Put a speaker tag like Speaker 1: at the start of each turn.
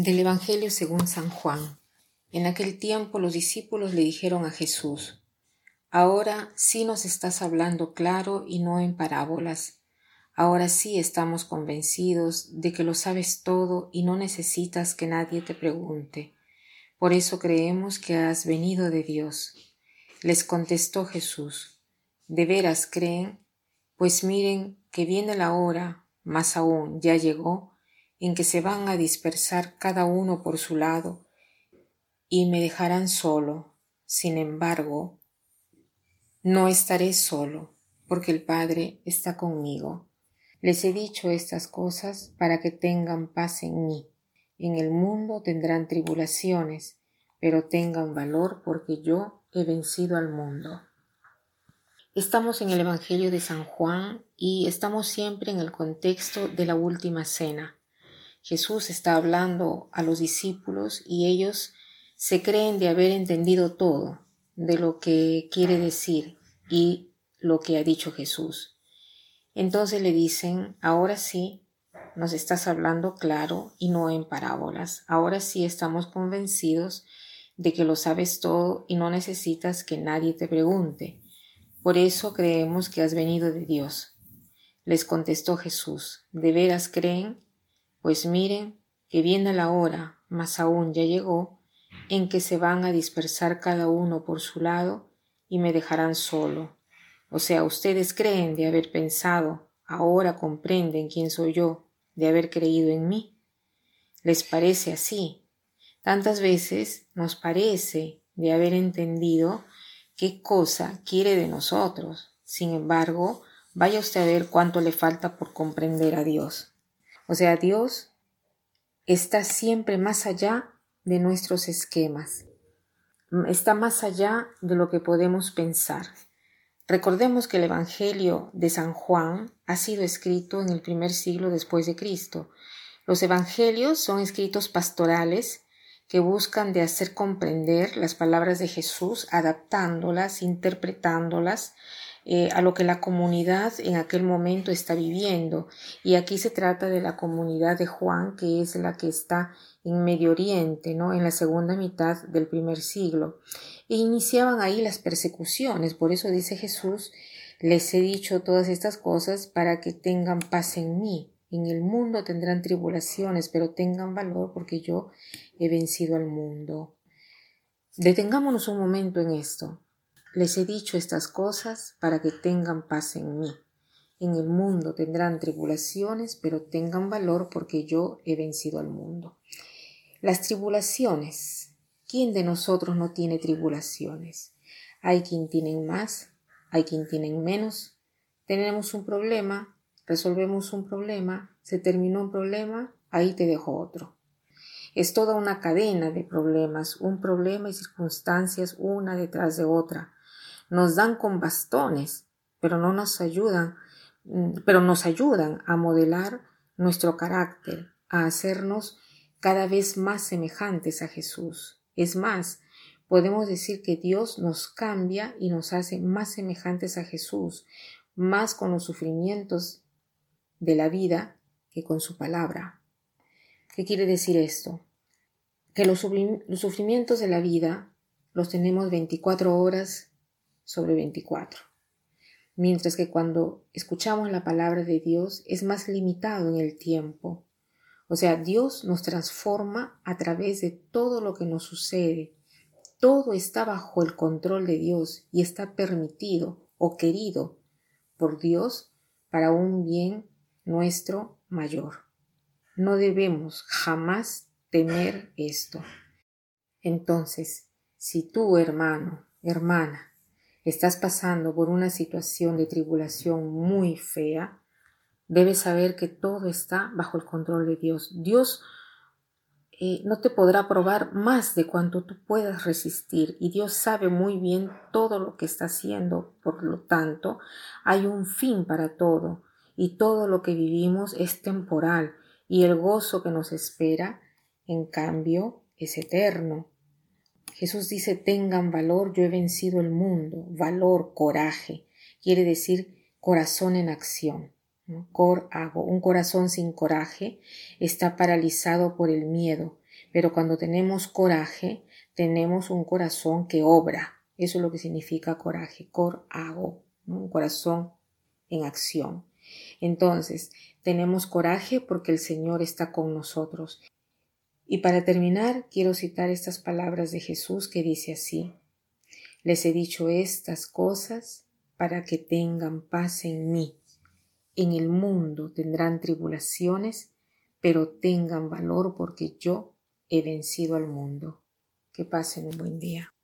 Speaker 1: Del Evangelio según San Juan. En aquel tiempo los discípulos le dijeron a Jesús, Ahora sí nos estás hablando claro y no en parábolas. Ahora sí estamos convencidos de que lo sabes todo y no necesitas que nadie te pregunte. Por eso creemos que has venido de Dios. Les contestó Jesús, ¿de veras creen? Pues miren que viene la hora, más aún ya llegó, en que se van a dispersar cada uno por su lado y me dejarán solo. Sin embargo, no estaré solo, porque el Padre está conmigo. Les he dicho estas cosas para que tengan paz en mí. En el mundo tendrán tribulaciones, pero tengan valor porque yo he vencido al mundo. Estamos en el Evangelio de San Juan y estamos siempre en el contexto de la última cena. Jesús está hablando a los discípulos y ellos se creen de haber entendido todo de lo que quiere decir y lo que ha dicho Jesús. Entonces le dicen, ahora sí, nos estás hablando claro y no en parábolas. Ahora sí estamos convencidos de que lo sabes todo y no necesitas que nadie te pregunte. Por eso creemos que has venido de Dios. Les contestó Jesús, ¿de veras creen? Pues miren que viene la hora, más aún ya llegó, en que se van a dispersar cada uno por su lado y me dejarán solo. O sea, ustedes creen de haber pensado, ahora comprenden quién soy yo, de haber creído en mí. ¿Les parece así? Tantas veces nos parece de haber entendido qué cosa quiere de nosotros. Sin embargo, vaya usted a ver cuánto le falta por comprender a Dios. O sea, Dios está siempre más allá de nuestros esquemas, está más allá de lo que podemos pensar. Recordemos que el Evangelio de San Juan ha sido escrito en el primer siglo después de Cristo. Los Evangelios son escritos pastorales que buscan de hacer comprender las palabras de Jesús, adaptándolas, interpretándolas eh, a lo que la comunidad en aquel momento está viviendo. Y aquí se trata de la comunidad de Juan, que es la que está en Medio Oriente, ¿no? en la segunda mitad del primer siglo. E iniciaban ahí las persecuciones. Por eso dice Jesús, les he dicho todas estas cosas para que tengan paz en mí. En el mundo tendrán tribulaciones, pero tengan valor porque yo he vencido al mundo. Detengámonos un momento en esto. Les he dicho estas cosas para que tengan paz en mí. En el mundo tendrán tribulaciones, pero tengan valor porque yo he vencido al mundo. Las tribulaciones. ¿Quién de nosotros no tiene tribulaciones? Hay quien tienen más, hay quien tienen menos. Tenemos un problema, resolvemos un problema, se terminó un problema, ahí te dejo otro. Es toda una cadena de problemas, un problema y circunstancias una detrás de otra nos dan con bastones, pero no nos ayudan, mm, pero nos ayudan a modelar nuestro carácter, a hacernos cada vez más semejantes a Jesús. Es más, podemos decir que Dios nos cambia y nos hace más semejantes a Jesús, más con los sufrimientos de la vida que con su palabra. ¿Qué quiere decir esto? Que los, sufrimientos de la vida los tenemos 24 horas sobre 24. Mientras que cuando escuchamos la palabra de Dios es más limitado en el tiempo. O sea, Dios nos transforma a través de todo lo que nos sucede. Todo está bajo el control de Dios y está permitido o querido por Dios para un bien nuestro mayor. No debemos jamás temer esto. Entonces, si tú, hermano, hermana, estás pasando por una situación de tribulación muy fea, debes saber que todo está bajo el control de Dios. Dios eh, no te podrá probar más de cuanto tú puedas resistir y Dios sabe muy bien todo lo que está haciendo. Por lo tanto, hay un fin para todo y todo lo que vivimos es temporal y el gozo que nos espera, en cambio, es eterno. Jesús dice, tengan valor, yo he vencido el mundo. Valor, coraje. Quiere decir corazón en acción. Cor hago. Un corazón sin coraje está paralizado por el miedo Pero cuando tenemos coraje, tenemos un corazón que obra. Eso es lo que significa coraje, cor hago, un corazón en acción. Entonces, tenemos coraje porque el Señor está con nosotros. Y para terminar, quiero citar estas palabras de Jesús que dice así, les he dicho estas cosas para que tengan paz en mí. En el mundo tendrán tribulaciones, pero tengan valor porque yo he vencido al mundo. Que pasen un buen día.